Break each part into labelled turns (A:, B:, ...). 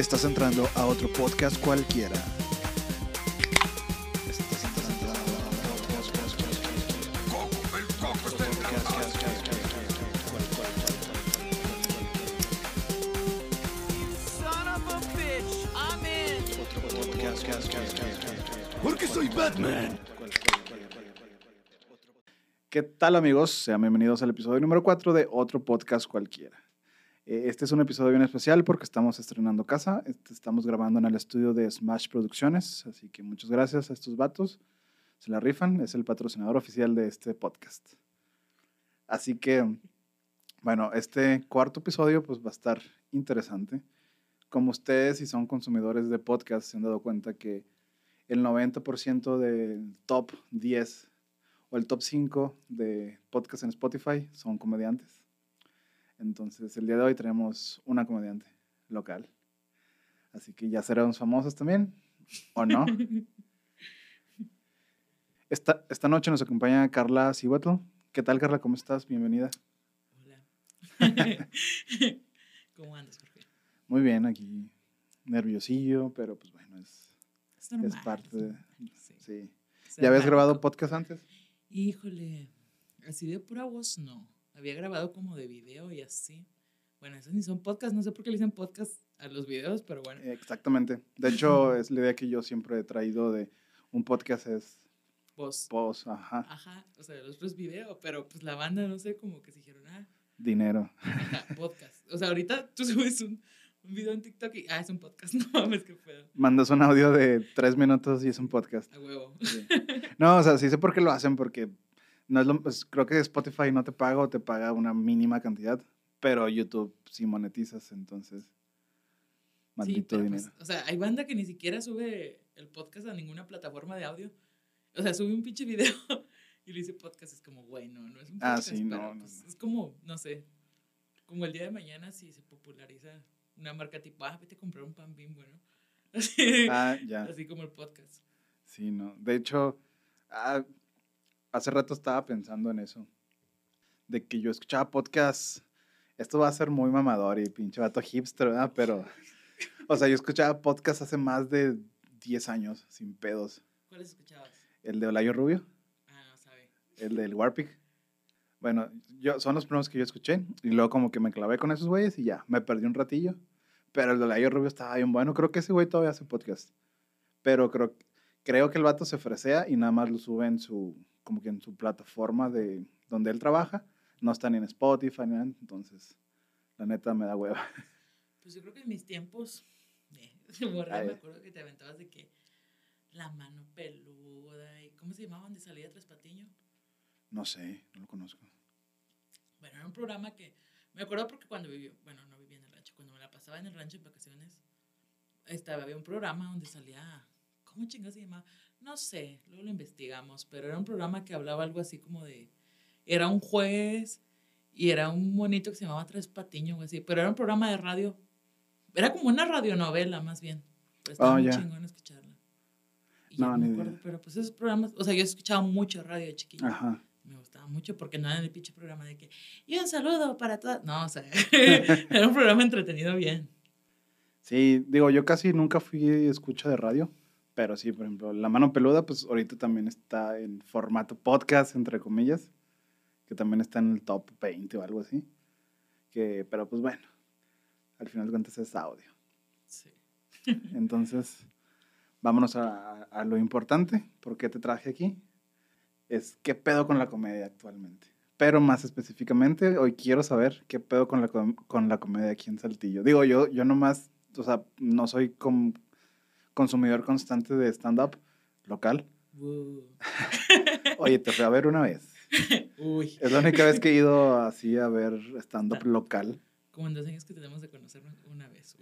A: Estás entrando a otro podcast cualquiera. Porque soy Batman. ¿Qué tal amigos? Sean bienvenidos al episodio número 4 de otro podcast cualquiera. Eh, Este es un episodio bien especial porque estamos estrenando casa. Este- Estamos grabando en el estudio de Smash Producciones, así que muchas gracias a estos vatos. Se la rifan, es el patrocinador oficial de este podcast. Así que, bueno, este cuarto episodio pues va a estar interesante. Como ustedes, si son consumidores de podcast, se han dado cuenta que el 90% del top 10 o el top 5 de podcast en Spotify son comediantes. Entonces, el día de hoy tenemos una comediante local. Así que ya seremos famosos también, ¿o no? Esta, esta noche nos acompaña Carla Cihuatl. ¿Qué tal, Carla? ¿Cómo estás? Bienvenida.
B: Hola. ¿Cómo andas, Jorge?
A: Muy bien, aquí nerviosillo, pero pues bueno, es,
B: Es normal.
A: es parte de...
B: normal, sí.
A: ¿Ya habías grabado podcast antes?
B: Híjole, así de pura voz, no. Había grabado como de video y así. Bueno, esos ni son podcasts, no sé por qué le dicen podcast a los videos, pero bueno.
A: Exactamente. De hecho, es la idea que yo siempre he traído de un podcast es
B: Voz.
A: post, ajá,
B: Ajá, o sea, los otros video, pero pues la banda, no sé, como que se dijeron, ah,
A: dinero.
B: ajá, podcast. O sea, ahorita tú subes un, un video en TikTok y, ah, es un podcast, no mames, qué pedo.
A: Mandas un audio de tres minutos y es un podcast.
B: A huevo.
A: Sí. No, o sea, sí sé por qué lo hacen, porque no es lo, pues, creo que Spotify no te paga o te paga una mínima cantidad, pero YouTube sí monetizas, entonces,
B: Sí,
A: maldito
B: pero,
A: dinero.
B: pues, o sea, hay banda que ni siquiera sube el podcast a ninguna plataforma de audio. O sea, sube un pinche video y le dice podcast. Es como, güey, no, no es un
A: Ah,
B: podcast.
A: sí, no,
B: pero,
A: no,
B: pues,
A: no.
B: Es como, no sé, como el día de mañana si se populariza una marca tipo, ah, vete a comprar un pan bimbo, ¿no? Así,
A: Ah, ya.
B: así como el podcast.
A: Sí, no. De hecho, ah, hace rato estaba pensando en eso. De que yo escuchaba podcasts. Esto va a ser muy mamador y pinche vato hipster, ¿verdad? Pero, o sea, yo escuchaba podcasts hace más de 10 años, sin pedos.
B: ¿Cuáles escuchabas?
A: El de Olayo Rubio,
B: Ah, no sabe.
A: el del Warpig. Bueno, yo, son los primeros que yo escuché. Y luego como que me clavé con esos güeyes y ya, me perdí un ratillo. Pero el de Olayo Rubio estaba bien bueno. Creo que ese güey todavía hace podcast. Pero creo, creo que el vato se fresea y nada más lo sube en su, como que en su plataforma de donde él trabaja. No está ni en Spotify ni nada. Entonces, la neta me da hueva.
B: Pues yo creo que en mis tiempos, eh, de morra,
A: Ay.
B: me acuerdo que te aventabas de que la mano peluda y ¿cómo se llamaban donde salía Tres Patiño?
A: No sé, no lo conozco.
B: Bueno, era un programa que me acuerdo porque cuando viví, bueno, no vivía en el rancho, cuando me la pasaba en el rancho en vacaciones, estaba, había un programa donde salía, ¿cómo chingas se llamaba? No sé, luego lo investigamos, pero era un programa que hablaba algo así como de, era un juez y era un monito que se llamaba Tres Patiño o así, pero era un programa de radio, era como una radionovela más bien, pero estaba
A: Oh,
B: muy
A: ya.
B: chingón escucharla. Y ya
A: No,
B: no, me
A: ni
B: acuerdo,
A: idea.
B: pero pues esos programas, o sea, yo escuchaba mucho radio de chiquillo.
A: Ajá.
B: Me gustaba mucho porque no era el pinche programa de que, y un saludo para todas. No, o sea, era un programa entretenido bien.
A: Sí, digo, yo casi nunca fui escucha de radio, pero sí, por ejemplo, La Mano Peluda, pues ahorita también está en formato podcast, entre comillas, que también está en el top 20 o algo así. Que, pero pues bueno, al final de cuentas es audio.
B: Sí.
A: Entonces, vámonos a, a lo importante, ¿por qué te traje aquí? Es qué pedo con la comedia actualmente. Pero más específicamente, hoy quiero saber qué pedo con la, com- con la comedia aquí en Saltillo. Digo, yo, yo nomás, o sea, no soy com- consumidor constante de stand-up local.
B: Uh.
A: Oye, te fui a ver una vez.
B: Uy,
A: Es la única vez que he ido así a ver stand-up local.
B: como en dos años que tenemos de conocernos una vez.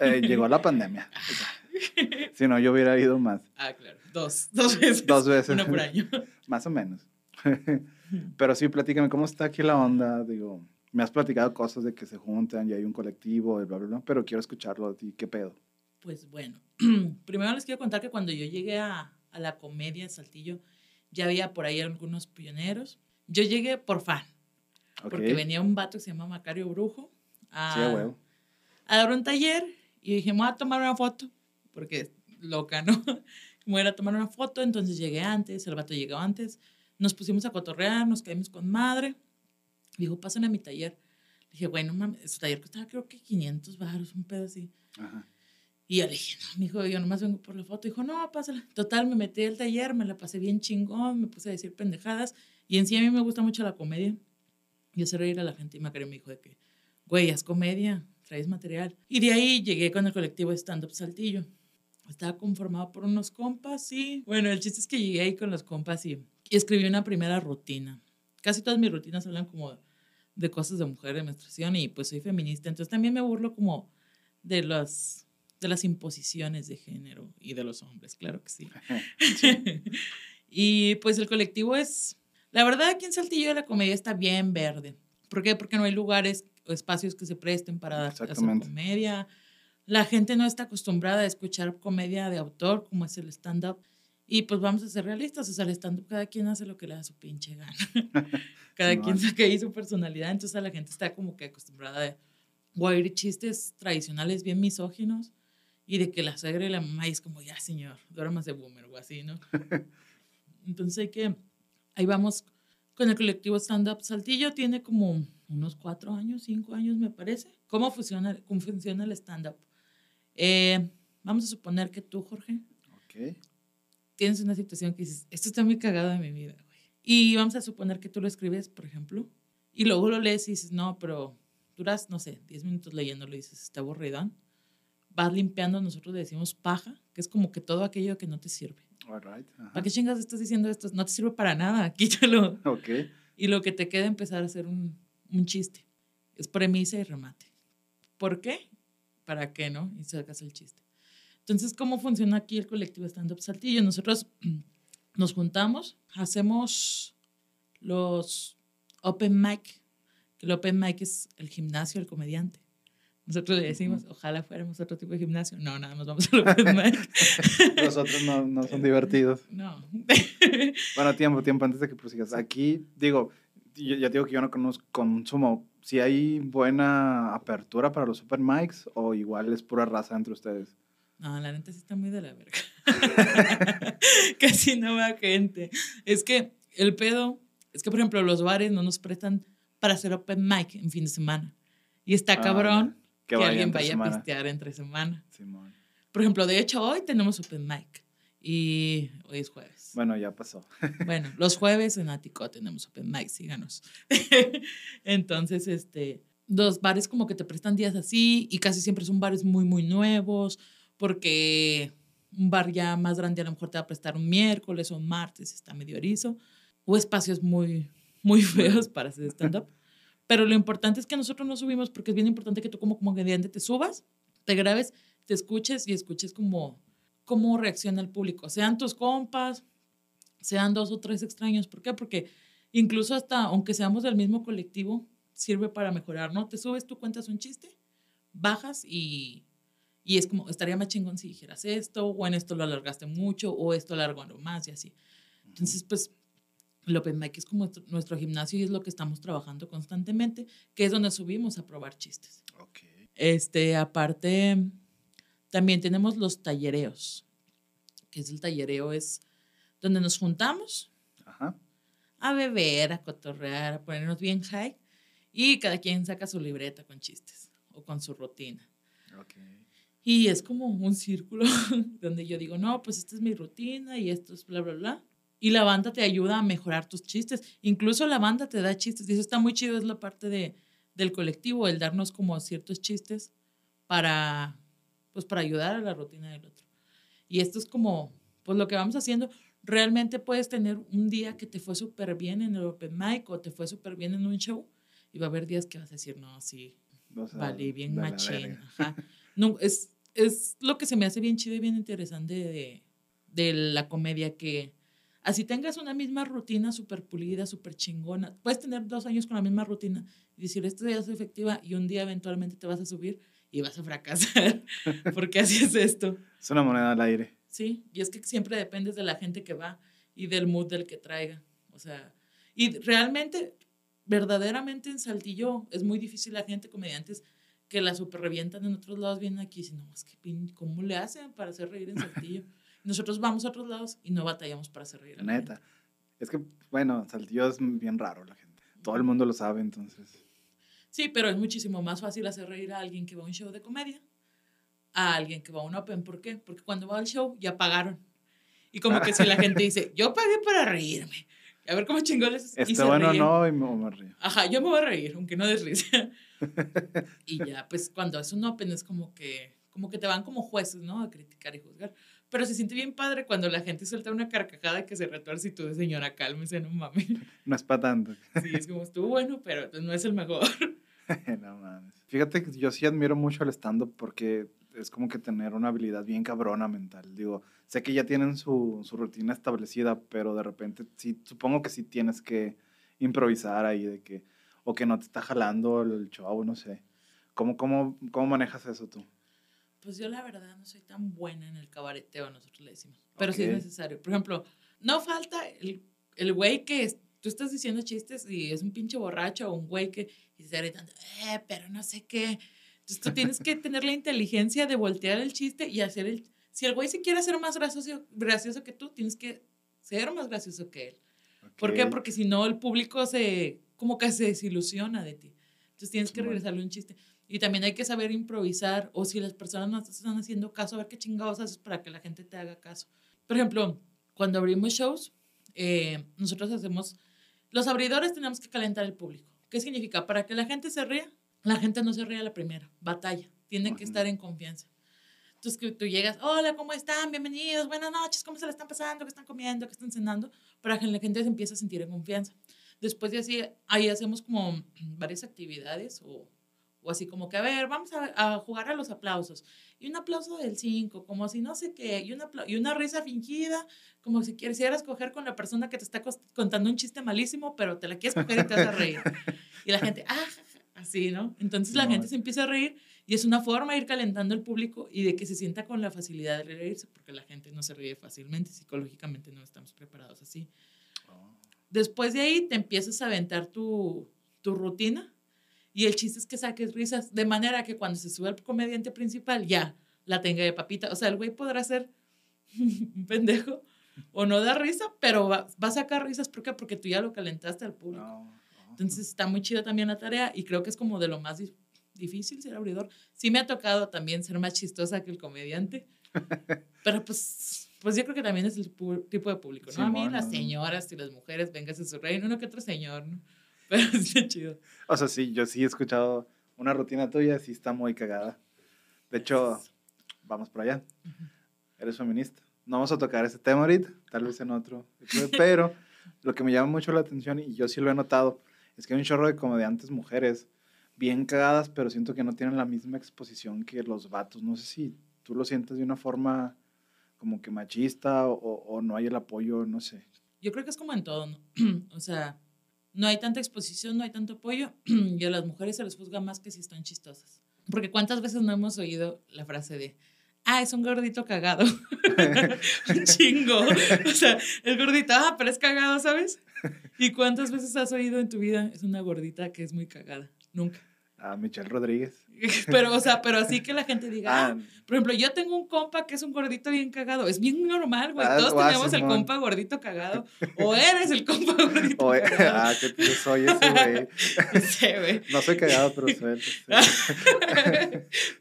A: Eh, llegó la pandemia. Sea, si no, yo hubiera ido más.
B: Ah, claro, dos, dos veces.
A: Dos veces.
B: Una por año.
A: Más o menos. Pero sí, platícame, ¿cómo está aquí la onda? Digo, me has platicado cosas de que se juntan y hay un colectivo y bla, bla, bla, pero quiero escucharlo de ti. ¿Qué pedo?
B: Pues bueno, primero les quiero contar que cuando yo llegué a, a la comedia de Saltillo, ya había por ahí algunos pioneros. Yo llegué por fan, porque venía un vato que se llama Macario Brujo a,
A: Sí,
B: dar un taller Y dije, me voy a tomar una foto, porque loca, ¿no? Me voy a tomar una foto, entonces llegué antes, el vato llegó antes, nos pusimos a cotorrear, nos caímos con madre. Dijo, pasen a mi taller. dije, bueno, mames, su taller costaba creo que 500 baros, un pedo así.
A: Ajá.
B: Y yo le dije, no, mijo, yo nomás vengo por la foto. Dijo, no, pásala. Total, me metí al taller, me la pasé bien chingón, me puse a decir pendejadas. Y en sí a mí me gusta mucho la comedia. Y hacer reír a la gente. Y me me dijo de que, güey, haz comedia, traes material. Y de ahí llegué con el colectivo Stand Up Saltillo. Estaba conformado por unos compas y, bueno, el chiste es que llegué ahí con los compas y, y escribí una primera rutina. Casi todas mis rutinas hablan como de cosas de mujer, de menstruación y pues soy feminista. Entonces también me burlo como de las, de las imposiciones de género y de los hombres, claro que sí. y pues el colectivo es, la verdad aquí en Saltillo la comedia está bien verde. ¿Por qué? Porque no hay lugares o espacios que se presten para hacer comedia la gente no está acostumbrada a escuchar comedia de autor como es el stand-up. Y pues vamos a ser realistas, o sea, el stand-up cada quien hace lo que le da su pinche gana. cada quien saca ahí su personalidad, entonces la gente está como que acostumbrada a oír chistes tradicionales bien misóginos y de que la suegra y la mamá es como, ya señor, más de boomer o así, ¿no? entonces hay que, ahí vamos con el colectivo Stand Up Saltillo, tiene como unos cuatro años, cinco años me parece. ¿Cómo funciona, cómo funciona el stand-up? Eh, vamos a suponer que tú, Jorge, tienes una situación que dices, esto está muy cagado en mi vida, güey. Y vamos a suponer que tú lo escribes, por ejemplo, y luego lo lees y dices, no, pero duras, no sé, 10 minutos leyéndolo y dices, está aburridón. Vas limpiando, nosotros le decimos paja, que es como que todo aquello que no te sirve. ¿Para qué chingas estás diciendo esto? No te sirve para nada, quítalo.
A: Ok.
B: Y lo que te queda empezar a hacer un, un chiste. Es premisa y remate. ¿Por qué? ¿para qué no? Y sacas el chiste. Entonces, ¿cómo funciona aquí el colectivo Stand Up Saltillo? Nosotros nos juntamos, hacemos los open mic, que el open mic es el gimnasio del comediante. Nosotros le decimos, ojalá fuéramos otro tipo de gimnasio. No, nada más vamos al open mic.
A: Los otros no, no son divertidos.
B: No.
A: bueno, tiempo, tiempo, antes de que prosigas. Aquí, digo, ya digo que yo no conozco, consumo si hay buena apertura para los super mics o igual es pura raza entre ustedes.
B: No, la neta sí está muy de la verga. Casi no va gente. Es que el pedo, es que por ejemplo los bares no nos prestan para hacer open mic en fin de semana. Y está ah, cabrón que, alguien vaya a pistear entre semana. Por ejemplo, de hecho hoy tenemos open mic y hoy es jueves.
A: Bueno, ya pasó.
B: bueno, los jueves en Atico tenemos open mic, síganos. Entonces, este, los bares como que te prestan días así y casi siempre son bares muy, muy nuevos porque un bar ya más grande a lo mejor te va a prestar un miércoles o un martes, está medio erizo, o espacios muy, muy feos para hacer stand-up. Pero lo importante es que nosotros no subimos porque es bien importante que tú como comediante te subas, te grabes, te escuches y escuches como cómo reacciona el público, sean tus compas, sean dos o tres extraños. ¿Por qué? Porque incluso hasta, aunque seamos del mismo colectivo, sirve para mejorar, ¿no? Te subes, tú cuentas un chiste, bajas y, y es como, estaría más chingón si dijeras esto, o en esto lo alargaste mucho, o esto alargó más y así. Entonces, pues, el Open Mic es como nuestro gimnasio y es lo que estamos trabajando constantemente, que es donde subimos a probar chistes.
A: Okay.
B: Este, aparte, también tenemos los tallereos, que es el tallereo, es donde nos juntamos a beber, a cotorrear, a ponernos bien high y cada quien saca su libreta con chistes o con su rutina. Y es como un círculo donde yo digo, no, pues esta es mi rutina y esto es bla, bla, bla. Y la banda te ayuda a mejorar tus chistes. Incluso la banda te da chistes. Y eso está muy chido, es la parte de, del colectivo, el darnos como ciertos chistes para, pues para ayudar a la rutina del otro. Y esto es como, pues lo que vamos haciendo realmente puedes tener un día que te fue súper bien en el Open Mic o te fue súper bien en un show y va a haber días que vas a decir, no, sí, vale, bien machín. No, es, es lo que se me hace bien chido y bien interesante de, de la comedia que así tengas una misma rutina súper pulida, súper chingona, puedes tener dos años con la misma rutina y decir, esto día es efectiva y un día eventualmente te vas a subir y vas a fracasar, porque así es esto.
A: Es una moneda al aire.
B: Sí, y es que siempre dependes de la gente que va y del mood del que traiga. O sea, y realmente, verdaderamente en Saltillo es muy difícil la gente, comediantes, que la super revientan en otros lados, vienen aquí y dicen, no, es que pin- ¿cómo le hacen para hacer reír en Saltillo? Nosotros vamos a otros lados y no batallamos para hacer reír. a la gente.
A: Neta. Es que, bueno, Saltillo es bien raro la gente. Todo el mundo lo sabe, entonces.
B: Sí, pero es muchísimo más fácil hacer reír a alguien que va a un show de comedia a alguien que va a un open. ¿Por qué? Porque cuando va al show ya pagaron. Y como que si la gente dice, yo pagué para reírme. A ver cómo chingones.
A: Está bueno o
B: ríen.
A: no, y me, me río.
B: Ajá, yo me voy a reír, aunque no des risa. y ya, pues cuando es un open es como que, como que te van como jueces, ¿no? A criticar y juzgar. Pero se siente bien padre cuando la gente suelta una carcajada que se retuerce y tú de señora, cálmese, no mames.
A: No es para tanto.
B: Sí, es como estuvo bueno, pero no es el mejor.
A: no mames. Fíjate que yo sí admiro mucho el stand-up porque es como que tener una habilidad bien cabrona mental. Digo, sé que ya tienen su, su rutina establecida, pero de repente sí, supongo que sí tienes que improvisar ahí de que, o que no te está jalando el show, no sé. ¿Cómo, cómo, cómo manejas eso tú?
B: Pues yo la verdad no soy tan buena en el cabareteo, nosotros le decimos. Pero sí
A: Ok.
B: es necesario. Por ejemplo, no falta el, el güey que es- tú estás diciendo chistes y es un pinche borracho o un güey que y está gritando, eh, pero no sé qué. Entonces tú tienes que tener la inteligencia de voltear el chiste y hacer el... Si el güey se quiere hacer más gracioso, gracioso que tú, tienes que ser más gracioso que él. ¿Por qué? Porque si no, el público se, como que se desilusiona de ti. Entonces tienes que regresarle un chiste. Y también hay que saber improvisar, o si las personas no están haciendo caso, a ver qué chingados haces para que la gente te haga caso. Por ejemplo, cuando abrimos shows, eh, nosotros hacemos, los abridores tenemos que calentar el público. ¿Qué significa? Para que la gente se ría, la gente no se ríe a la primera, batalla, tiene que estar en confianza. Entonces que tú llegas, hola, ¿cómo están? Bienvenidos, buenas noches, ¿cómo se la están pasando? ¿Qué están comiendo? ¿Qué están cenando? Para que la gente se empiece a sentir en confianza. Después de así, ahí hacemos como varias actividades o, o así como que, a ver, vamos a, a jugar a los aplausos. Y un aplauso del 5, como si no sé qué, y una, y una risa fingida, como si quisieras coger con la persona que te está contando un chiste malísimo, pero te la quieres coger y te vas a reír. Y la gente, ah, ja, ja", así, ¿no? Entonces la gente se empieza a reír y es una forma de ir calentando el público y de que se sienta con la facilidad de reírse, porque la gente no se ríe fácilmente, psicológicamente no estamos preparados así.
A: Oh.
B: Después de ahí te empiezas a aventar tu, tu rutina y el chiste es que saques risas, de manera que cuando se sube el comediante principal ya la tenga de papita. O sea, el güey podrá ser un pendejo o no da risa, pero va, va a sacar risas. ¿Por qué? Porque tú ya lo calentaste al público.
A: No, no.
B: Entonces está muy chido también la tarea y creo que es como de lo más dif- difícil ser abridor. Sí me ha tocado también ser más chistosa que el comediante, pero pues, pues yo creo que también es el tipo de público, ¿no? a mí
A: Simón,
B: las señoras y las mujeres, véngase su reino, uno que otro señor, ¿no? Pero está chido.
A: O sea, sí, yo sí he escuchado una rutina tuya, sí está muy cagada. De hecho, vamos por allá. Eres feminista. No vamos a tocar ese tema ahorita, tal vez en otro. Pero lo que me llama mucho la atención, y yo sí lo he notado, es que hay un chorro de comediantes mujeres bien cagadas, pero siento que no tienen la misma exposición que los vatos. No sé si tú lo sientes de una forma como que machista o, o no hay el apoyo, no sé.
B: Yo creo que es como en todo, ¿no? o sea, no hay tanta exposición, no hay tanto apoyo y a las mujeres se les juzga más que si están chistosas. Porque cuántas veces no hemos oído la frase de, ah, es un gordito cagado. un chingo. O sea, el gordito, ah, pero es cagado, ¿sabes? ¿Y cuántas veces has oído en tu vida, es una gordita que es muy cagada? Nunca.
A: A Michelle Rodríguez.
B: Pero, o sea, pero así que la gente diga, ah,
A: Ah,
B: por ejemplo, yo tengo un compa que es un gordito bien cagado. Es bien normal, güey.
A: Ah,
B: Todos
A: guau,
B: tenemos el compa gordito cagado. O eres el compa gordito
A: o-
B: cagado.
A: ah, que yo soy ese güey.
B: No sé, güey.
A: No soy cagado, pero sí.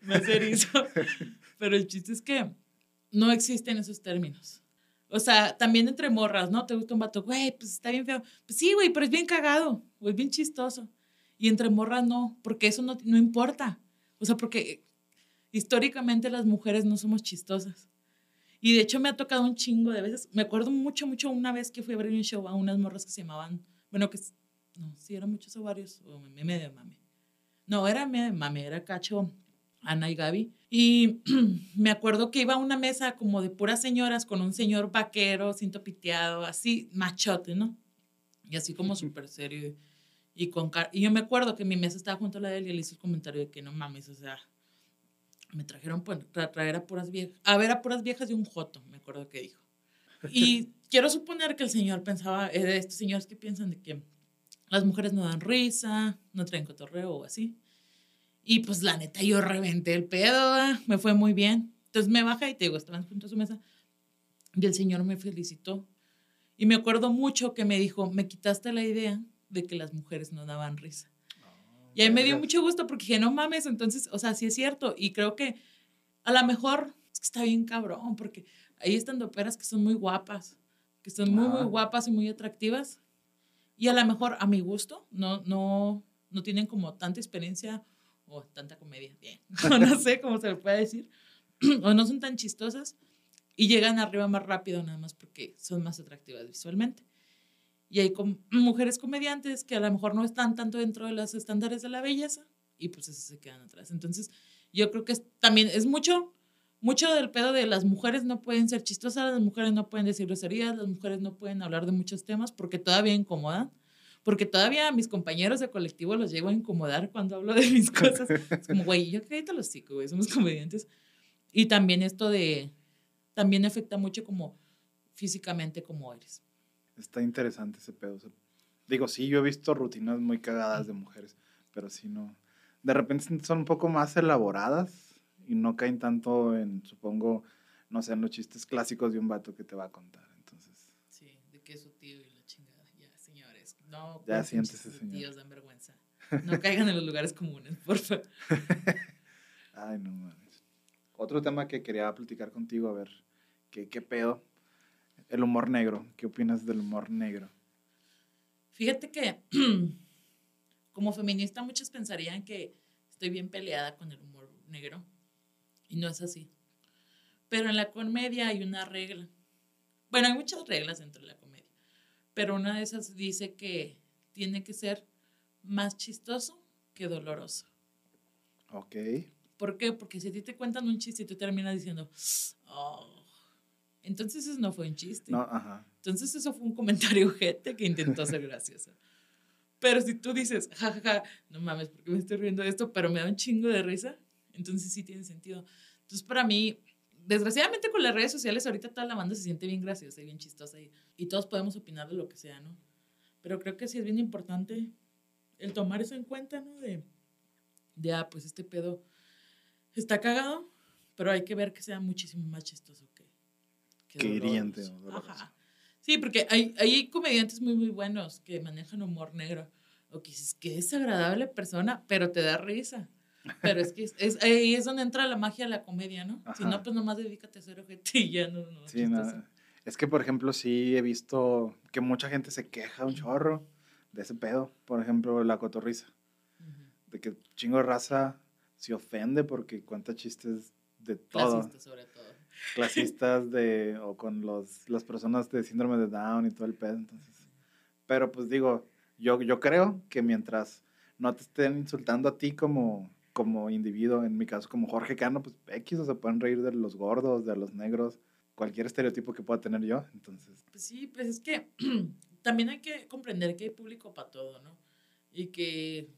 B: Más erizo. Pero el chiste es que no existen esos términos. O sea, también entre morras, ¿no? Te gusta un vato, güey, pues está bien feo. Pues sí, güey, pero es bien cagado, es bien chistoso. Y entre morras no, porque eso no, no importa. O sea, porque históricamente las mujeres no somos chistosas. Y de hecho me ha tocado un chingo de veces. Me acuerdo mucho, mucho una vez que fui a abrir un show a unas morras que se llamaban, bueno, que, no, sí, eran muchos ovarios, o medio mame. No, era medio mame, era Cacho, Ana y Gaby. Y me acuerdo que iba a una mesa como de puras señoras con un señor vaquero, cinto piteado, así, machote, ¿no? Y así como súper serio. Y, con car- y yo me acuerdo que mi mesa estaba junto a la de él y él hizo el comentario de que no mames, o sea, me trajeron para traer a puras viejas, a ver a puras viejas y un joto, me acuerdo que dijo. Y quiero suponer que el señor pensaba, es de estos señores que piensan de que las mujeres no dan risa, no traen cotorreo o así. Y pues la neta, yo reventé el pedo, ah, me fue muy bien. Entonces me baja y te digo, estaban junto a su mesa. Y el señor me felicitó. Y me acuerdo mucho que me dijo, me quitaste la idea de que las mujeres no daban risa. Y ahí me dio mucho gusto porque dije, no mames, entonces, o sea, sí es cierto. Y creo que a lo mejor es que está bien cabrón, porque ahí están operas que son muy guapas, que son muy, muy guapas y muy atractivas. Y a lo mejor a mi gusto no, no, no tienen como tanta experiencia o tanta comedia, bien, o no sé cómo se le puede decir, o no son tan chistosas y llegan arriba más rápido nada más porque son más atractivas visualmente. Y hay com- mujeres comediantes que a lo mejor no están tanto dentro de los estándares de la belleza y pues esas se quedan atrás. Entonces, yo creo que es, también es mucho, mucho del pedo de las mujeres no pueden ser chistosas, las mujeres no pueden decir groserías, las mujeres no pueden hablar de muchos temas porque todavía incomodan. Porque todavía a mis compañeros de colectivo los llego a incomodar cuando hablo de mis cosas. Es como, güey, yo cállate los hocico, güey, somos comediantes. Y también esto de, también afecta mucho como físicamente como eres.
A: Está interesante ese pedo. o sea, digo, sí, yo he visto rutinas muy cagadas de mujeres, pero sí no. De repente son un poco más elaboradas y no caen tanto en, supongo, no sé, en los chistes clásicos de un vato que te va a contar. Entonces,
B: Sí, de que es su tío y la chingada. Ya, señores, no.
A: Ya siéntese, señor.
B: Tíos dan vergüenza. No caigan en los lugares comunes, por favor.
A: ay, no mames. Otro tema que quería platicar contigo, a ver, ¿qué, qué pedo? El humor negro. ¿Qué opinas del humor negro?
B: Fíjate que como feminista muchos pensarían que estoy bien peleada con el humor negro y no es así. Pero en la comedia hay una regla. Bueno, hay muchas reglas dentro de la comedia, pero una de esas dice que tiene que ser más chistoso que doloroso.
A: Ok.
B: ¿Por qué? Porque si a ti te cuentan un chiste y tú terminas diciendo, oh, entonces eso no fue un chiste.
A: No, ajá.
B: Entonces eso fue un comentario gente que intentó ser gracioso. Pero si tú dices, jajaja, no mames, ¿por qué me estoy riendo de esto? Pero me da un chingo de risa, entonces sí tiene sentido. Entonces para mí, desgraciadamente con las redes sociales ahorita toda la banda se siente bien graciosa y bien chistosa y, y todos podemos opinar de lo que sea, ¿no? Pero creo que sí es bien importante el tomar eso en cuenta, ¿no? De, de ah, pues este pedo está cagado, pero hay que ver que sea muchísimo más chistoso Que
A: hiriente.
B: Sí, porque hay, hay comediantes muy, muy buenos que manejan humor negro. O que dices, qué desagradable persona, pero te da risa. Pero es que es, es- ahí es donde entra la magia de la comedia, ¿no? Si
A: Ajá.
B: no, pues nomás dedícate a ser ojete y ya no, no.
A: Sí, nada. Es que, por ejemplo, sí he visto que mucha gente se queja un chorro de ese pedo. Por ejemplo, la cotorriza. De que chingo de raza se ofende porque cuenta chistes de todo.
B: Clasista, sobre todo.
A: Clasistas de, o con los, las personas de síndrome de Down y todo el pedo. Entonces, pero pues digo, yo, yo creo que mientras no te estén insultando a ti como, como individuo, en mi caso como Jorge Cano, pues X, o se pueden reír de los gordos, de los negros, cualquier estereotipo que pueda tener yo. Entonces,
B: Pues sí, pues es que también hay que comprender que hay público para todo, ¿no? Y que,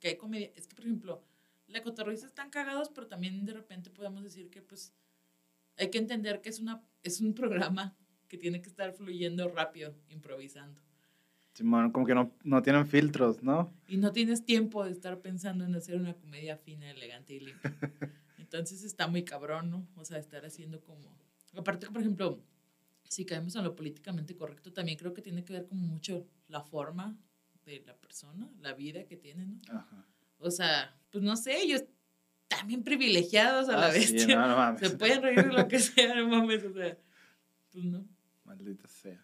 B: que hay comedia. Es que, por ejemplo, la cotorriza están cagados, pero también de repente podemos decir que, pues, hay que entender que es, una, es un programa que tiene que estar fluyendo rápido, improvisando.
A: Simón, como que no, no tienen filtros, ¿no?
B: Y no tienes tiempo de estar pensando en hacer una comedia fina, elegante y limpia. Entonces está muy cabrón, ¿no? O sea, estar haciendo como... Aparte, por ejemplo, si caemos en lo políticamente correcto, también creo que tiene que ver como mucho la forma de la persona, la vida que tiene, ¿no?
A: Ajá.
B: O sea, pues no sé, ellos también privilegiados a la
A: Ah, sí,
B: vez.
A: no, no mames.
B: Se pueden reír de lo que sea, no mames, o sea, pues no.
A: Maldita sea.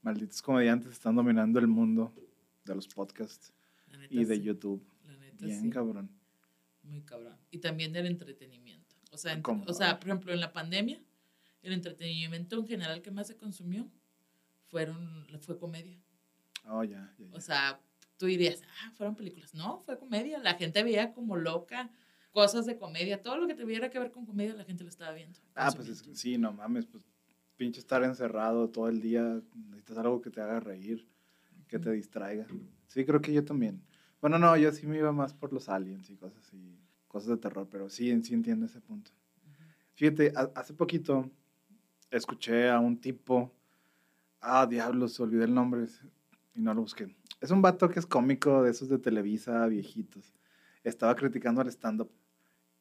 A: Malditos comediantes están dominando el mundo de los podcasts
B: La neta,
A: y de
B: sí,
A: YouTube.
B: La neta,
A: Bien
B: sí.
A: cabrón.
B: Muy cabrón. Y también del entretenimiento. O sea, o sea, por ejemplo, en la pandemia, el entretenimiento en general que más se consumió fueron, fue comedia.
A: Oh, ya, ya, ya.
B: O sea, tú dirías, ah, fueron películas. No, fue comedia. La gente veía como loca cosas de comedia. Todo lo que tuviera que ver con comedia, la gente lo estaba viendo.
A: Ah, pues es- sí, no mames, pues pinche estar encerrado todo el día, necesitas algo que te haga reír, que te distraiga. Sí, creo que yo también. Bueno, no, yo sí me iba más por los aliens y cosas así, cosas de terror, pero sí, sí entiendo ese punto. Fíjate, ha- hace poquito escuché a un tipo, ah, diablos, olvidé el nombre y no lo busqué. Es un vato que es cómico de esos de Televisa, viejitos. estaba criticando al stand-up,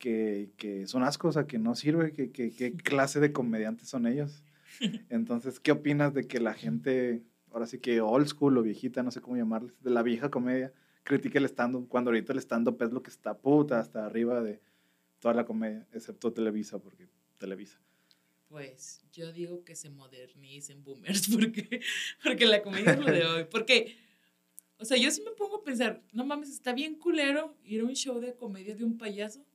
A: que, que son ascos, o sea, que no sirve, que, que, qué clase de comediantes son ellos. Entonces, ¿qué opinas de que la gente, ahora sí que old school o viejita, no sé cómo llamarles, de la vieja comedia, critique el stand-up, cuando ahorita el stand-up es lo que está puta hasta arriba de toda la comedia, excepto Televisa, porque Televisa.
B: Pues yo digo que se modernicen boomers porque, porque la comedia es lo de hoy. Porque, o sea, yo sí me pongo a pensar, no mames, está bien culero ir a un show de comedia de un payaso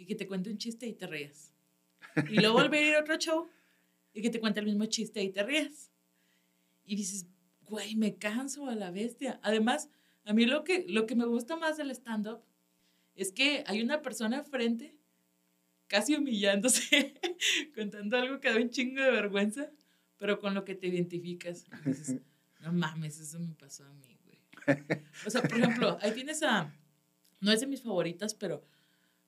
B: y que te cuente un chiste y te rías. Y luego volver a ir a otro show y que te cuente el mismo chiste y te rías. Y dices, güey, me canso a la bestia. Además, a mí lo que, lo que me gusta más del stand-up es que hay una persona enfrente casi humillándose, contando algo que da un chingo de vergüenza, pero con lo que te identificas. Y dices, no mames, eso me pasó a mí, güey. O sea, por ejemplo, ahí tienes a, no es de mis favoritas, pero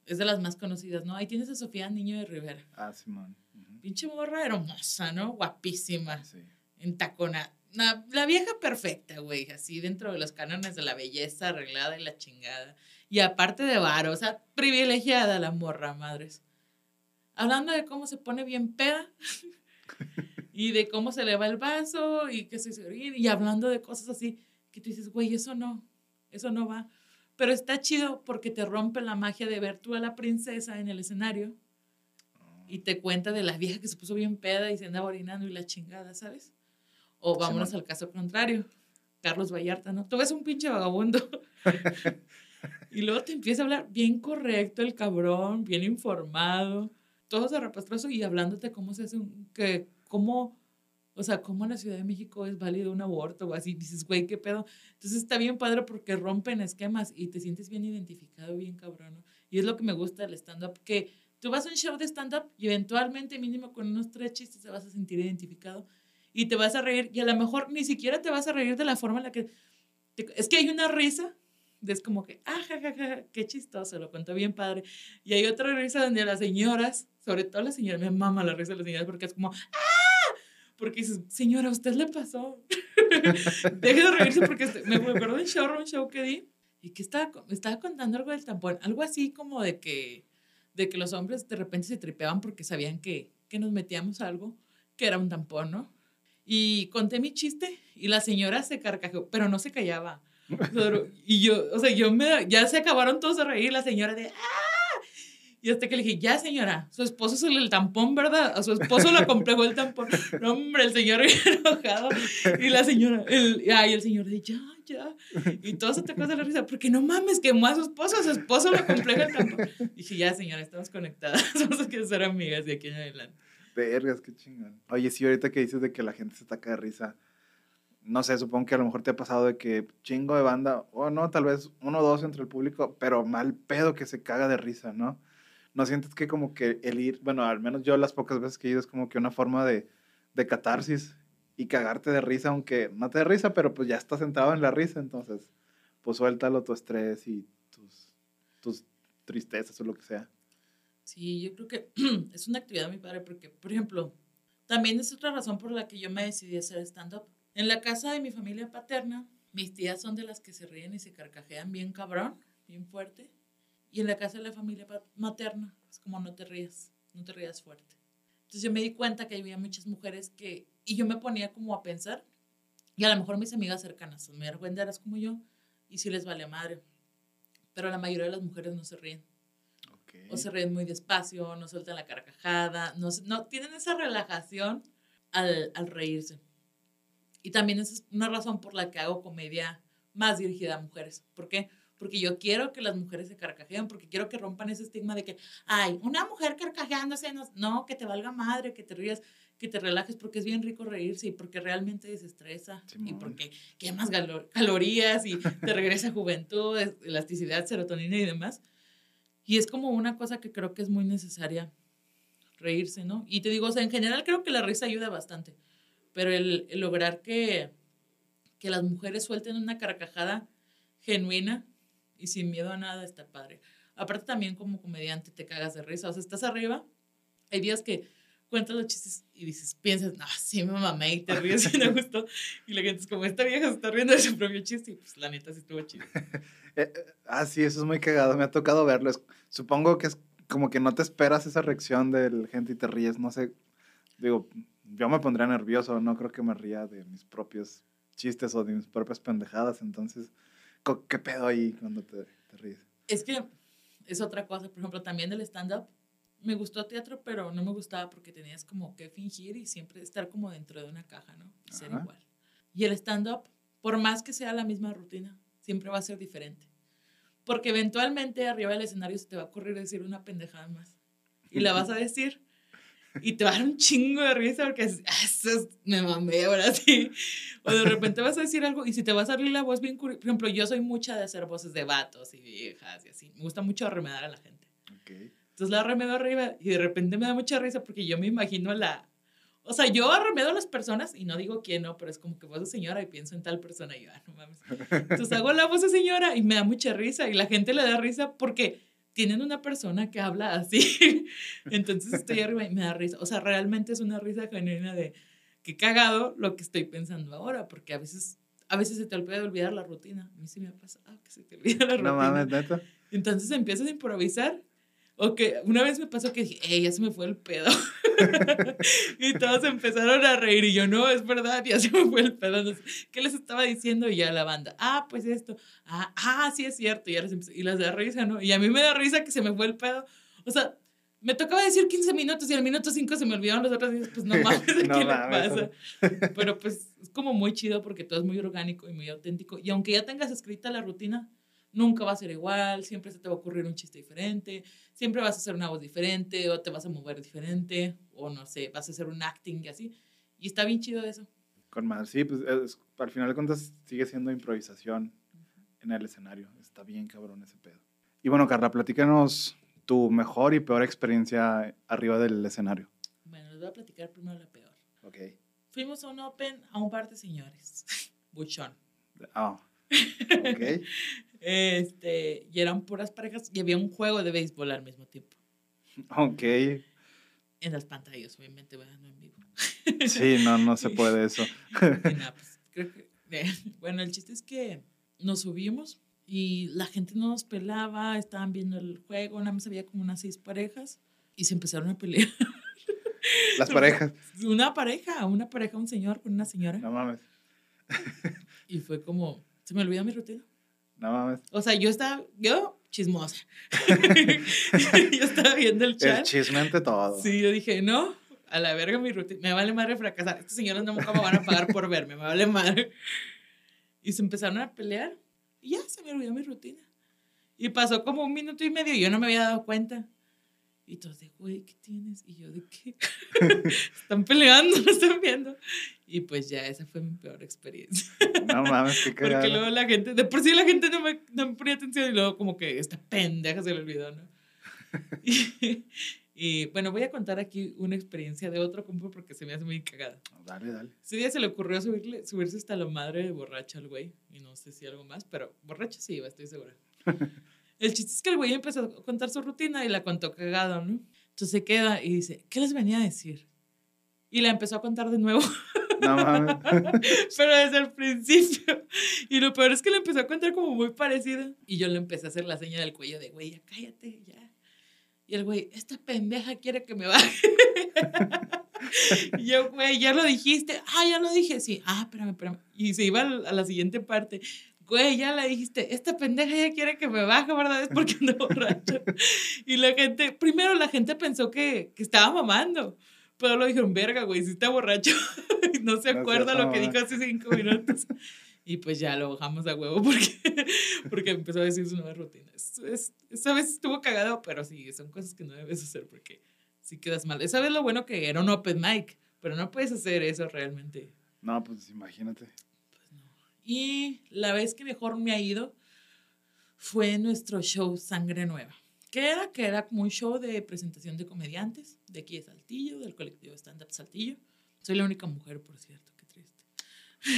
B: es de las más conocidas, ¿no? Ahí tienes a Sofía Niño de Rivera.
A: Ah, Simón. Ujú.
B: Pinche morra hermosa, ¿no? Guapísima,
A: Sí.
B: entacona. La, la vieja perfecta, güey, así dentro de los cánones de la belleza, arreglada y la chingada. Y aparte de varo, o sea, privilegiada la morra, madres. Hablando de cómo se pone bien peda y de cómo se le va el vaso y que se y hablando de cosas así que tú dices, güey, eso no, eso no va. Pero está chido porque te rompe la magia de ver tú a la princesa en el escenario y te cuenta de la vieja que se puso bien peda y se andaba orinando y la chingada, ¿sabes? O vámonos al caso contrario. Carlos Vallarta, ¿no? Tú ves un pinche vagabundo. y luego te empieza a hablar bien correcto el cabrón, bien informado, todo zarrapastroso y hablándote cómo se hace un, que, cómo, o sea, cómo en la Ciudad de México es válido un aborto o así. Dices, güey, qué pedo. Entonces está bien padre porque rompen esquemas y te sientes bien identificado, bien cabrón. ¿no? Y es lo que me gusta del stand-up, que tú vas a un show de stand-up y eventualmente, mínimo con unos tres chistes, te vas a sentir identificado y te vas a reír. Y a lo mejor ni siquiera te vas a reír de la forma en la que. te- es que hay una risa. Es como que, ah, ja, ja, ja, qué chistoso, lo contó bien padre. Y hay otra risa donde las señoras, sobre todo las señoras, me mama la risa de las señoras porque es como, ¡ah! Porque dices, señora, ¿a usted le pasó? Deje de reírse porque este- me acuerdo de un show, un show que di y que estaba, estaba contando algo del tampón, algo así como de que, de que los hombres de repente se tripeaban porque sabían que, que nos metíamos algo, que era un tampón, ¿no? Y conté mi chiste y la señora se carcajeó, pero no se callaba. Y yo, o sea, yo me, ya se acabaron todos de reír, la señora de, ¡ah! Y hasta que le dije, ya señora, su esposo es el, el tampón, ¿verdad? A su esposo le compró el tampón. No, hombre, el señor bien enojado. Y la señora, el, ay, el señor de, ya, ya. Y todos se tocó de la risa, porque no mames, quemó a su esposo, a su esposo le compró el tampón. Dije, ya señora, estamos conectadas, vamos a que ser amigas de aquí en adelante.
A: Vergas, qué chingón. Oye, sí, ahorita que dices de que la gente se ataca de risa, no sé, supongo que a lo mejor te ha pasado de que chingo de banda, o no, tal vez uno o dos entre el público, pero mal pedo que se caga de risa, ¿no? ¿No sientes que como que el ir, bueno, al menos yo las pocas veces que he ido es como que una forma de, de catarsis y cagarte de risa, aunque no te dé risa, pero pues ya estás sentado en la risa, entonces, pues suéltalo tu estrés y tus, tus tristezas o lo que sea.
B: Sí, yo creo que es una actividad muy padre porque, por ejemplo, también es otra razón por la que yo me decidí a hacer stand-up. En la casa de mi familia paterna, mis tías son de las que se ríen y se carcajean bien cabrón, bien fuerte. Y en la casa de la familia materna, es como no te rías, no te rías fuerte. Entonces yo me di cuenta que había muchas mujeres que, y yo me ponía como a pensar, y a lo mejor mis amigas cercanas, me eras como yo, y sí les vale madre. Pero la mayoría de las mujeres no se ríen
A: Ok.
B: o se ríen muy despacio, no sueltan la carcajada, no, no tienen esa relajación al, al reírse. Y también esa es una razón por la que hago comedia más dirigida a mujeres. ¿Por qué? Porque yo quiero que las mujeres se carcajeen, porque quiero que rompan ese estigma de que, ay, una mujer carcajeándose, no, no, que te valga madre, que te rías, que te relajes, porque es bien rico reírse y porque realmente desestresa y porque quemas calorías y te regresa juventud, elasticidad, serotonina y demás. Y es como una cosa que creo que es muy necesaria reírse, ¿no? Y te digo, o sea, en general creo que la risa ayuda bastante, pero el, el lograr que, que las mujeres suelten una carcajada genuina y sin miedo a nada está padre. Aparte también como comediante te cagas de risa, o sea, estás arriba, hay días que cuentas los chistes y dices, piensas, no, sí me mamé y te ríes y me gustó. Y la gente es como, esta vieja se está riendo de su propio chiste y pues la neta sí estuvo chido.
A: Eh, eh, ah, sí, eso es muy cagado. Me ha tocado verlo. Es- supongo que es como que no te esperas esa reacción de la gente y te ríes. No sé. Digo, yo me pondría nervioso. No creo que me ría de mis propios chistes o de mis propias pendejadas. Entonces, ¿qué pedo ahí cuando te, te ríes?
B: Es que es otra cosa, por ejemplo, también el stand-up. Me gustó teatro, pero no me gustaba porque tenías como que fingir y siempre estar como dentro de una caja, ¿no? Ser igual. Y el stand-up, por más que sea la misma rutina, siempre va a ser diferente. Porque eventualmente arriba del escenario se te va a ocurrir decir una pendejada más. Y la vas a decir. Y te va a dar un chingo de risa porque es, "Ah, es- me mamé ahora sí. O de repente vas a decir algo y si te va a salir la voz bien curiosa. Por ejemplo, yo soy mucha de hacer voces de vatos y viejas y así. Me gusta mucho remedar a la gente.
A: Ok.
B: Entonces la remedo arriba y de repente me da mucha risa porque yo me imagino la... O sea, yo arremedo a las personas y no digo quién no, pero es como que voz de señora y pienso en tal persona y yo, ah, no mames. Entonces hago la voz de señora y me da mucha risa y la gente le da risa porque tienen una persona que habla así. Entonces estoy arriba y me da risa. O sea, realmente es una risa genuina de que cagado lo que estoy pensando ahora, porque a veces, a veces se te olvida olvidar la rutina. A mí sí me ha pasado que se te olvida la rutina.
A: No mames, neta.
B: Entonces empiezas a improvisar. O que una vez me pasó que dije, ey, ya se me fue el pedo. y todos empezaron a reír y yo, no, es verdad, ya se me fue el pedo. No sé, ¿Qué les estaba diciendo? Y ya la banda, ah, pues esto. Ah, ah sí es cierto. Y, ya les y las da risa, ¿no? Y a mí me da risa que se me fue el pedo. O sea, me tocaba decir 15 minutos y al minuto 5 se me olvidaron los otros días. Pues no mames, ¿qué
A: No
B: le
A: mames.
B: pasa? Pero pues es como muy chido porque todo es muy orgánico y muy auténtico. Y aunque ya tengas escrita la rutina, nunca va a ser igual, siempre se te va a ocurrir un chiste diferente, siempre vas a hacer una voz diferente o te vas a mover diferente o no sé, vas a hacer un acting y así. Y está bien chido eso.
A: Con más. Sí, pues es- al final de cuentas sigue siendo improvisación en el escenario. Está bien cabrón ese pedo. Y bueno, Carla, platícanos tu mejor y peor experiencia arriba del escenario.
B: Bueno, les voy a platicar primero la peor.
A: Ok.
B: Fuimos a un open a un par de señores, buchón.
A: Ah, ok.
B: Este, y eran puras parejas y había un juego de béisbol al mismo tiempo.
A: Ok.
B: En las pantallas, obviamente, ¿verdad? no en vivo.
A: Sí, no, no se puede eso.
B: Y nada, pues, creo que- bueno, el chiste es que nos subimos y la gente no nos pelaba, estaban viendo el juego, nada más había como unas seis parejas y se empezaron a pelear.
A: Las parejas.
B: Una pareja, una pareja, un señor con una señora.
A: No mames.
B: Y fue como, se me olvidó mi rutina.
A: No mames.
B: O sea, yo estaba, yo chismosa. yo estaba viendo el
A: El
B: chat.
A: chisme ante todo.
B: Sí, yo dije, no, a la verga mi rutina. Me vale madre fracasar. Estos señores no me van a pagar por verme, me vale madre. Y se empezaron a pelear y ya se me olvidó mi rutina. Y pasó como un minuto y medio y yo no me había dado cuenta. Y todos de, güey, ¿qué tienes? Y yo, ¿de qué? están peleando, no están viendo. Y pues ya, esa fue mi peor experiencia.
A: No mames, qué
B: Porque
A: cagado.
B: luego la gente, de por sí la gente no me, no me ponía atención y luego como que esta pendeja se le olvidó, ¿no? y, y, bueno, voy a contar aquí una experiencia de otro compa porque se me hace muy cagada.
A: Dale, dale.
B: Ese día se le ocurrió subirle, subirse hasta la madre de borracha al güey. Y no sé si algo más, pero borracha sí iba, estoy segura. El chiste es que el güey empezó a contar su rutina y la contó cagado, ¿no? Entonces se queda y dice, ¿qué les venía a decir? Y la empezó a contar de nuevo.
A: No mames.
B: pero desde el principio. Y lo peor es que le empezó a contar como muy parecida. Y yo le empecé a hacer la seña del cuello de, güey, ya cállate, ya. Y el güey, esta pendeja quiere que me baje. y yo, güey, ya lo dijiste. Ah, ya lo dije, sí. Ah, espérame, espérame. Y se iba a la siguiente parte. Güey, ya la dijiste, esta pendeja ya quiere que me baje, ¿verdad? Es porque ando borracho. y la gente, primero la gente pensó que, que estaba mamando. Pero lo dijeron, verga, güey, si está borracho. Y no se acuerda lo que dijo hace cinco minutos. Y pues ya lo bajamos a huevo porque, porque empezó a decir su nueva rutina. Es, es- esa vez estuvo cagado, pero sí, son cosas que no debes hacer porque sí quedas mal. Esa vez lo bueno que era un open mic, pero no puedes hacer eso realmente.
A: No, pues imagínate.
B: Y la vez que mejor me ha ido fue nuestro show Sangre Nueva. Que era? Que era como un show de presentación de comediantes de aquí de Saltillo, del colectivo Stand Up Saltillo. Soy la única mujer, por cierto, qué triste.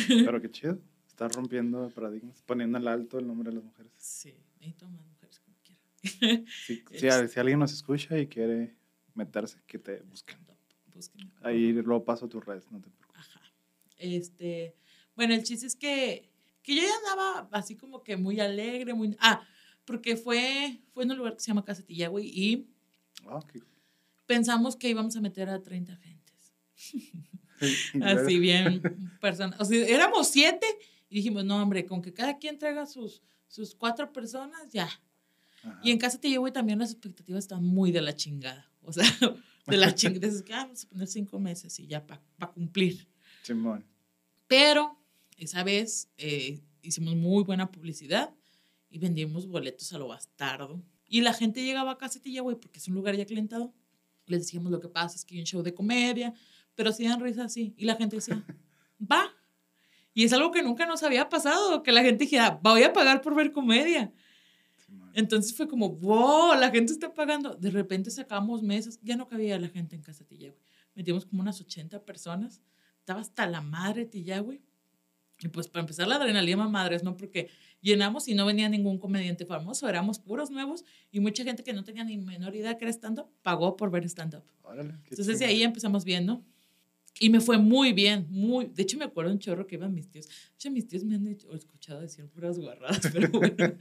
A: Pero qué chido. Estás rompiendo paradigmas, poniendo al alto el nombre de las mujeres.
B: Sí, necesito más mujeres como quiera.
A: Si, si, si alguien nos escucha y quiere meterse, que te busquen. Ahí luego paso tus redes, no te preocupes.
B: Ajá. Este, bueno, el chiste es que, que yo ya andaba así como que muy alegre, muy... Ah, porque fue, fue en un lugar que se llama Casa Tillagüey y
A: Ah, ok.
B: pensamos que íbamos a meter a 30 gentes.
A: Y
B: Así bien, personas. O sea, éramos siete y dijimos, no, hombre, con que cada quien traiga sus, sus cuatro personas, ya.
A: Ajá.
B: Y en Casa Tillagüey también las expectativas están muy de la chingada. O sea, de la chingada. Dices que ah, vamos a poner cinco meses y ya para cumplir.
A: Simón.
B: Pero esa vez eh, hicimos muy buena publicidad y vendimos boletos a lo bastardo. Y la gente llegaba a Casa Tillagüey porque es un lugar ya clientado. Les decíamos lo que pasa es que hay un show de comedia, pero dan risa así. Y la gente decía, va. Y es algo que nunca nos había pasado, que la gente dijera, voy a pagar por ver comedia. Entonces fue como, wow, la gente está pagando. De repente sacamos mesas, ya no cabía la gente en Casa Tillagüey. Metimos como unas 80 personas. Estaba hasta la madre Tillagüey. Y pues para empezar la adrenalina madres, ¿no? Porque llenamos y no venía ningún comediante famoso, éramos puros nuevos y mucha gente que no tenía ni menor idea que era stand-up, pagó por ver stand-up. Entonces de ahí empezamos viendo. Y me fue muy bien, muy. De hecho, me acuerdo un chorro que iban mis tíos. De hecho, mis tíos me han hecho- escuchado decir puras guarradas, pero bueno.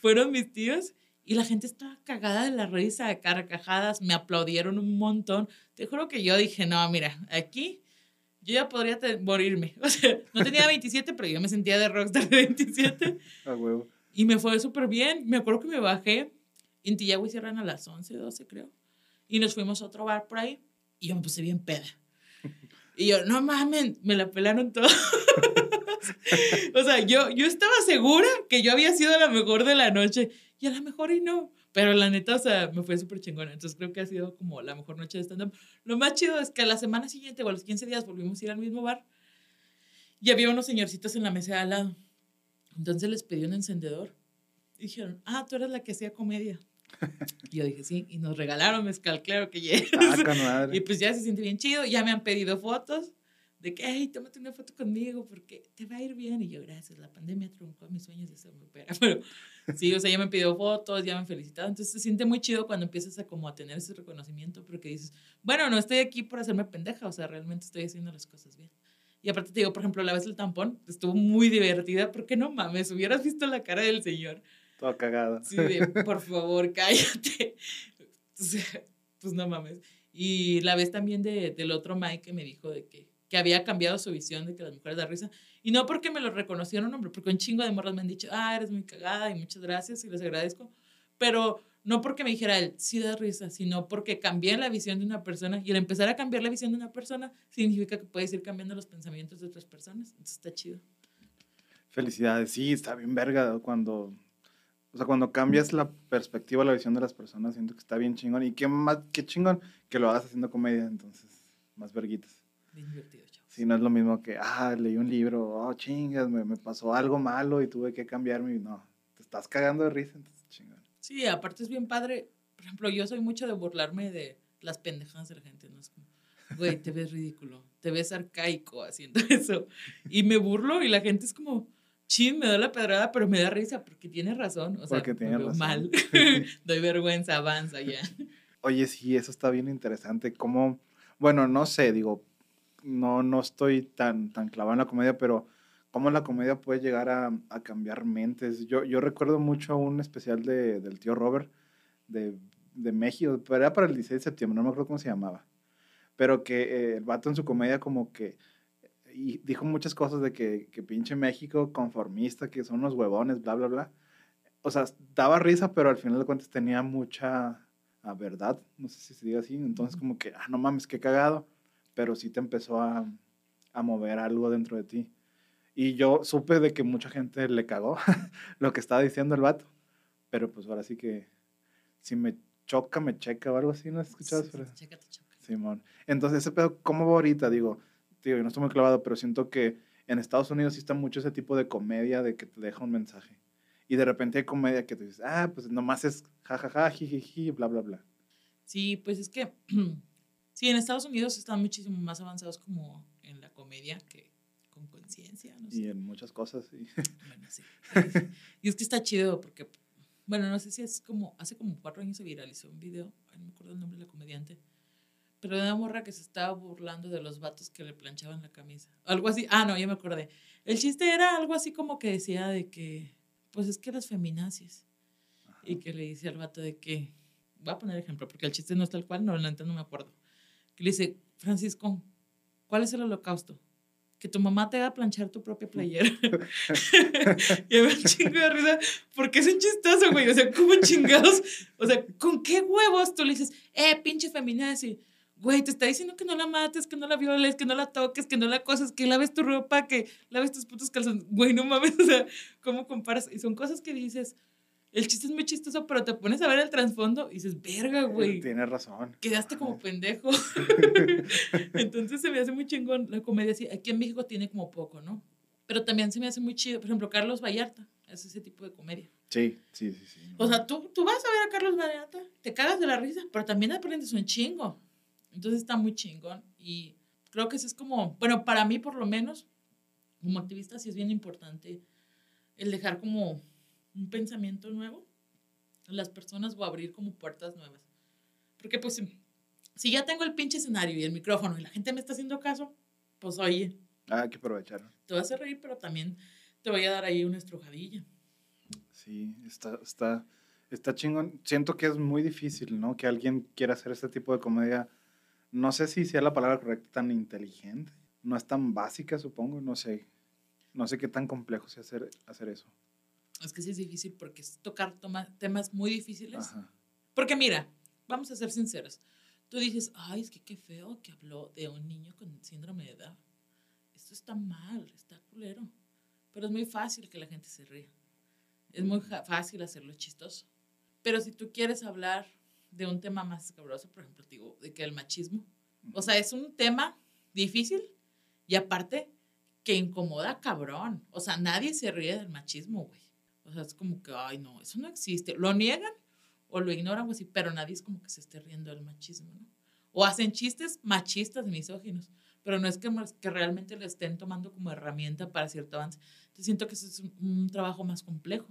B: Fueron mis tíos y la gente estaba cagada de la risa, de carcajadas. Me aplaudieron un montón. Te juro que yo dije, no, mira, aquí yo ya podría morirme. O sea, no tenía 27, pero yo me sentía de rockstar de 27.
A: A huevo.
B: Y me fue súper bien. Me acuerdo que me bajé. En Tillagüey cierran a las 11, 12, creo. Y nos fuimos a otro bar por ahí. Y yo me puse bien peda. Y yo, no mamen, me la pelaron todos. o sea, yo, yo estaba segura que yo había sido la mejor de la noche. Y a la mejor y no. Pero la neta, o sea, me fue súper chingona. Entonces creo que ha sido como la mejor noche de stand-up. Lo más chido es que a la semana siguiente o a los 15 días volvimos a ir al mismo bar. Y había unos señorcitos en la mesa de al lado. Entonces les pedí un encendedor. Y dijeron, ah, tú eres la que hacía comedia. Y yo dije, sí. Y nos regalaron mezcal, claro que yes.
A: Ah, con madre.
B: Y pues ya se siente bien chido. Ya me han pedido fotos de que, hey, tómate una foto conmigo porque te va a ir bien. Y yo, gracias, la pandemia truncó mis sueños de ser opera. Pero sí, o sea, ya me pedido fotos, ya me han felicitado. Entonces se siente muy chido cuando empiezas a como a tener ese reconocimiento porque dices, bueno, no estoy aquí por hacerme pendeja, o sea, realmente estoy haciendo las cosas bien. Y aparte te digo, por ejemplo, la vez del tampón estuvo muy divertida porque no mames, hubieras visto la cara del señor.
A: Todo cagado.
B: Sí, de, por favor, cállate. Sea, pues no mames. Y la vez también de, del otro Mike que me dijo de que, que había cambiado su visión de que las mujeres da risa. Y no porque me lo reconocieron, hombre, porque un chingo de morras me han dicho, ah, eres muy cagada y muchas gracias y les agradezco. Pero no porque me dijera él, sí da risa, sino porque cambié la visión de una persona. Y al empezar a cambiar la visión de una persona, significa que puedes ir cambiando los pensamientos de otras personas. Entonces está chido.
A: Felicidades. Sí, está bien verga cuando... O sea, cuando cambias la perspectiva, la visión de las personas, siento que está bien chingón. Y qué más, qué chingón que lo hagas haciendo comedia, entonces, más verguitas.
B: Bien divertido,
A: Sí, no es lo mismo que, ah, leí un libro, oh, chingas, me, me pasó algo malo y tuve que cambiarme. No, te estás cagando de risa, entonces chingón.
B: Sí, aparte es bien padre. Por ejemplo, yo soy mucho de burlarme de las pendejadas de la gente, ¿no? Es como, güey, te ves ridículo, te ves arcaico haciendo eso. Y me burlo y la gente es como, chin, me da la pedrada, pero me da risa porque tiene razón. O sea,
A: Porque
B: me
A: tiene
B: veo
A: razón.
B: mal. Doy vergüenza, avanza ya.
A: Oye, sí, eso está bien interesante. Como, bueno, no sé, digo, no, no estoy tan, tan clavado en la comedia, pero cómo la comedia puede llegar a, a cambiar mentes. Yo, yo recuerdo mucho un especial de, del tío Robert de, de México, pero era para el 16 de septiembre, no me acuerdo cómo se llamaba. Pero que eh, el vato en su comedia como que y dijo muchas cosas de que, que pinche México conformista, que son unos huevones, bla, bla, bla. O sea, daba risa, pero al final de cuentas tenía mucha ah, verdad, no sé si se diga así. Entonces, como que, ah, no mames, qué cagado. Pero sí te empezó a, a mover algo dentro de ti. Y yo supe de que mucha gente le cagó lo que estaba diciendo el vato. Pero pues ahora sí que si me choca, me checa o algo así, ¿no has escuchado?
B: Sí, sí,
A: Fred?
B: chécate, choca.
A: Simón. Entonces, ese pedo, ¿cómo va ahorita? Digo, digo, yo no estoy muy clavado, pero siento que en Estados Unidos sí está mucho ese tipo de comedia de que te deja un mensaje. Y de repente hay comedia que te dices, ah, pues nomás es jajaja, jijiji, bla, bla, bla.
B: Sí, pues es que, sí, en Estados Unidos están muchísimo más avanzados como en la comedia que con conciencia, no sé.
A: Y en muchas cosas, sí.
B: Bueno, sí. Y es que está chido porque, bueno, no sé si es como, hace como cuatro años se viralizó un video, no me acuerdo el nombre de la comediante, pero de una morra que se estaba burlando de los vatos que le planchaban la camisa. Algo así. Ah, no, ya me acordé. El chiste era algo así como que decía de que, pues es que las feminazis. Y que le dice al vato de que, voy a poner ejemplo, porque el chiste no es tal cual, no, no me acuerdo. Que le dice, Francisco, ¿cuál es el holocausto? Que tu mamá te haga planchar tu propia playera. y me chingo de risa, porque es un chistoso, güey. O sea, ¿cómo chingados? O sea, ¿con qué huevos tú le dices, eh, pinche feminazi? Güey, te está diciendo que no la mates, que no la violes, que no la toques, que no la coses, que laves tu ropa, que laves tus putos calzones. Güey, no mames, o sea, ¿cómo comparas? Y son cosas que dices, el chiste es muy chistoso, pero te pones a ver el trasfondo y dices, verga, güey.
A: Tienes razón.
B: Quedaste como pendejo. Entonces se me hace muy chingón la comedia. Aquí en México tiene como poco, ¿no? Pero también se me hace muy chido. Por ejemplo, Carlos Vallarta es ese tipo de comedia.
A: Sí, sí, sí. sí.
B: O sea, tú, tú vas a ver a Carlos Vallarta, te cagas de la risa, pero también aprendes un chingo. Entonces está muy chingón. Y creo que eso es como, bueno, para mí por lo menos, como activista sí es bien importante el dejar como un pensamiento nuevo las personas o abrir como puertas nuevas. Porque pues si- si ya tengo el pinche escenario y el micrófono y la gente me está haciendo caso, pues oye,
A: Ah, hay que aprovechar.
B: te vas a reír, pero también te voy a dar ahí una estrujadilla.
A: Sí, está, está, está chingón. Siento que es muy difícil, ¿no? Que alguien quiera hacer este tipo de comedia. No sé si sea la palabra correcta, tan inteligente. No es tan básica, supongo. No sé. No sé qué tan complejo sea hacer, hacer eso.
B: Es que sí es difícil porque es tocar toma- temas muy difíciles.
A: Ajá.
B: Porque mira, vamos a ser sinceros. Tú dices, ay, es que qué feo que habló de un niño con síndrome de Down. Esto está mal, está culero. Pero es muy fácil que la gente se ría. Es muy fácil hacerlo chistoso. Pero si tú quieres hablar de un tema más escabroso, por ejemplo, digo, de que el machismo. O sea, es un tema difícil y aparte que incomoda cabrón. O sea, nadie se ríe del machismo, güey. O sea, es como que, ay, no, eso no existe. Lo niegan o lo ignoran o así, pero nadie es como que se esté riendo del machismo, ¿no? O hacen chistes machistas, misóginos, pero no es que, que realmente le estén tomando como herramienta para cierto avance. Entonces siento que eso es un, un trabajo más complejo.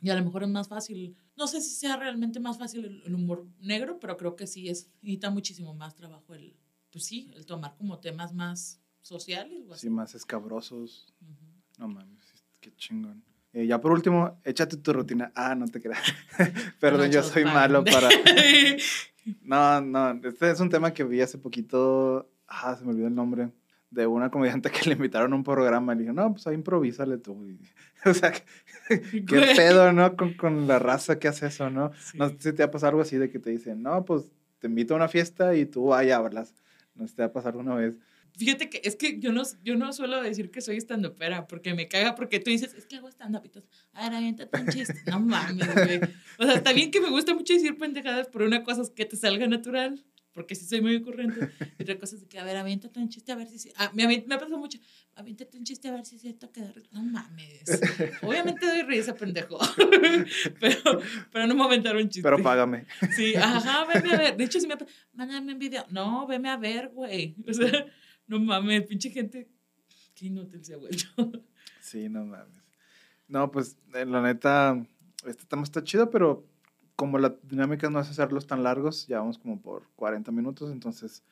B: Y a lo mejor es más fácil, no sé si sea realmente más fácil el, el humor negro, pero creo que sí es, necesita muchísimo más trabajo el, pues sí, el tomar como temas más sociales o así.
A: Sí, más escabrosos.
B: Ujú.
A: No mames, qué chingón. Eh, ya por último, échate tu rutina. Ah, no te creas. Perdón, yo soy malo para. No, no, este es un tema que vi hace poquito. Ah, se me olvidó el nombre. De una comediante que le invitaron a un programa. Le dije, no, pues ahí improvísale tú. Y- o sea, qué pedo, ¿no? Con, con la raza que hace eso, ¿no?
B: Sí.
A: No sé si te va a pasar algo así de que te dicen, no, pues te invito a una fiesta y tú ahí hablas. No sé si te va a pasar una vez.
B: Fíjate que es que yo no, yo no suelo decir que soy estandopera porque me caga porque tú dices, es que hago stand-up y tú, a ver, aviéntate un chiste. No mames, güey. O sea, está bien que me gusta mucho decir pendejadas, pero una cosa es que te salga natural, porque sí soy muy ocurrente. Y otra cosa es que, a ver, aviéntate un chiste a ver si... si- Ah, me, me ha pasado mucho. Aviéntate un chiste a ver si es cierto que. No mames. Obviamente doy risa, pendejo. pero, pero no me aventar un chiste.
A: Pero págame.
B: Sí, ajá, veme a ver. De hecho, si me mándame un video. No, veme a ver, güey. O sea, no mames, pinche gente. Qué inútil se ha vuelto.
A: Sí, no mames. No, pues eh, la neta, este tema está chido, pero como la dinámica no es hacerlos tan largos, ya vamos como por 40 minutos, entonces,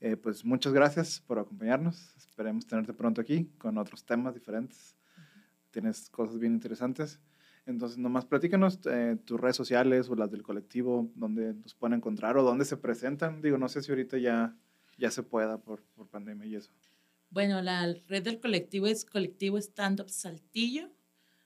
A: eh, pues muchas gracias por acompañarnos. Esperemos tenerte pronto aquí con otros temas diferentes. Tienes cosas bien interesantes. Entonces, nomás platícanos eh, tus redes sociales o las del colectivo, donde nos pueden encontrar o dónde se presentan. Digo, no sé si ahorita ya, ya se pueda por, por pandemia y eso.
B: Bueno, la red del colectivo es Colectivo Stand Up Saltillo.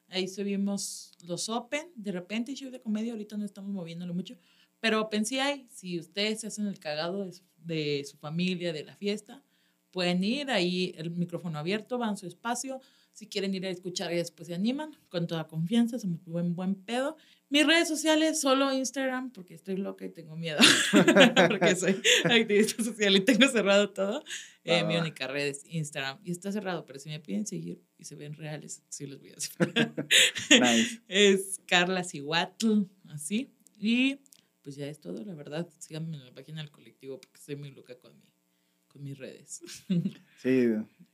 B: Ahí subimos los Open. De repente, show de comedia, ahorita no estamos moviéndolo mucho. Pero Open sí hay. Si ustedes se hacen el cagado de su, de su familia, de la fiesta, pueden ir ahí, el micrófono abierto, van su espacio. Si quieren ir a escuchar y después se animan, con toda confianza, somos buen, buen pedo. Mis redes sociales, solo Instagram, porque estoy loca y tengo miedo. porque soy activista social y tengo cerrado todo. Eh, mi
A: Ah.
B: única red es Instagram. Y está cerrado, pero si me piden seguir y se ven reales, sí los voy a hacer.
A: Nice.
B: es Carla Cihuatl, así. Y pues ya es todo, la verdad. Síganme en la página del colectivo porque estoy muy loca con, mi, con mis redes.
A: Sí,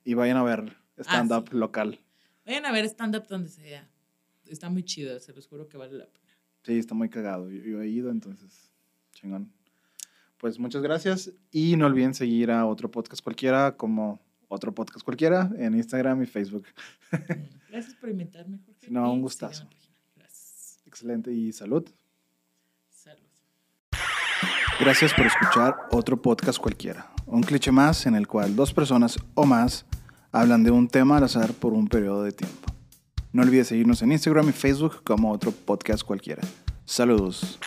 A: y vayan a ver stand-up
B: Ah, sí.
A: local.
B: Vayan a ver stand-up donde sea. Está muy chido, se los juro que vale la pena.
A: Sí, está muy cagado. Yo, yo he ido, entonces, chingón. Pues muchas gracias y no olviden seguir a otro podcast cualquiera como otro podcast cualquiera en Instagram y Facebook.
B: Gracias por invitarme, Jorge.
A: No, un gustazo.
B: Gracias.
A: Excelente y salud.
B: Salud.
A: Gracias por escuchar otro podcast cualquiera. Un cliché más en el cual dos personas o más hablan de un tema al azar por un periodo de tiempo. No olvides seguirnos en Instagram y Facebook como otro podcast cualquiera. Saludos.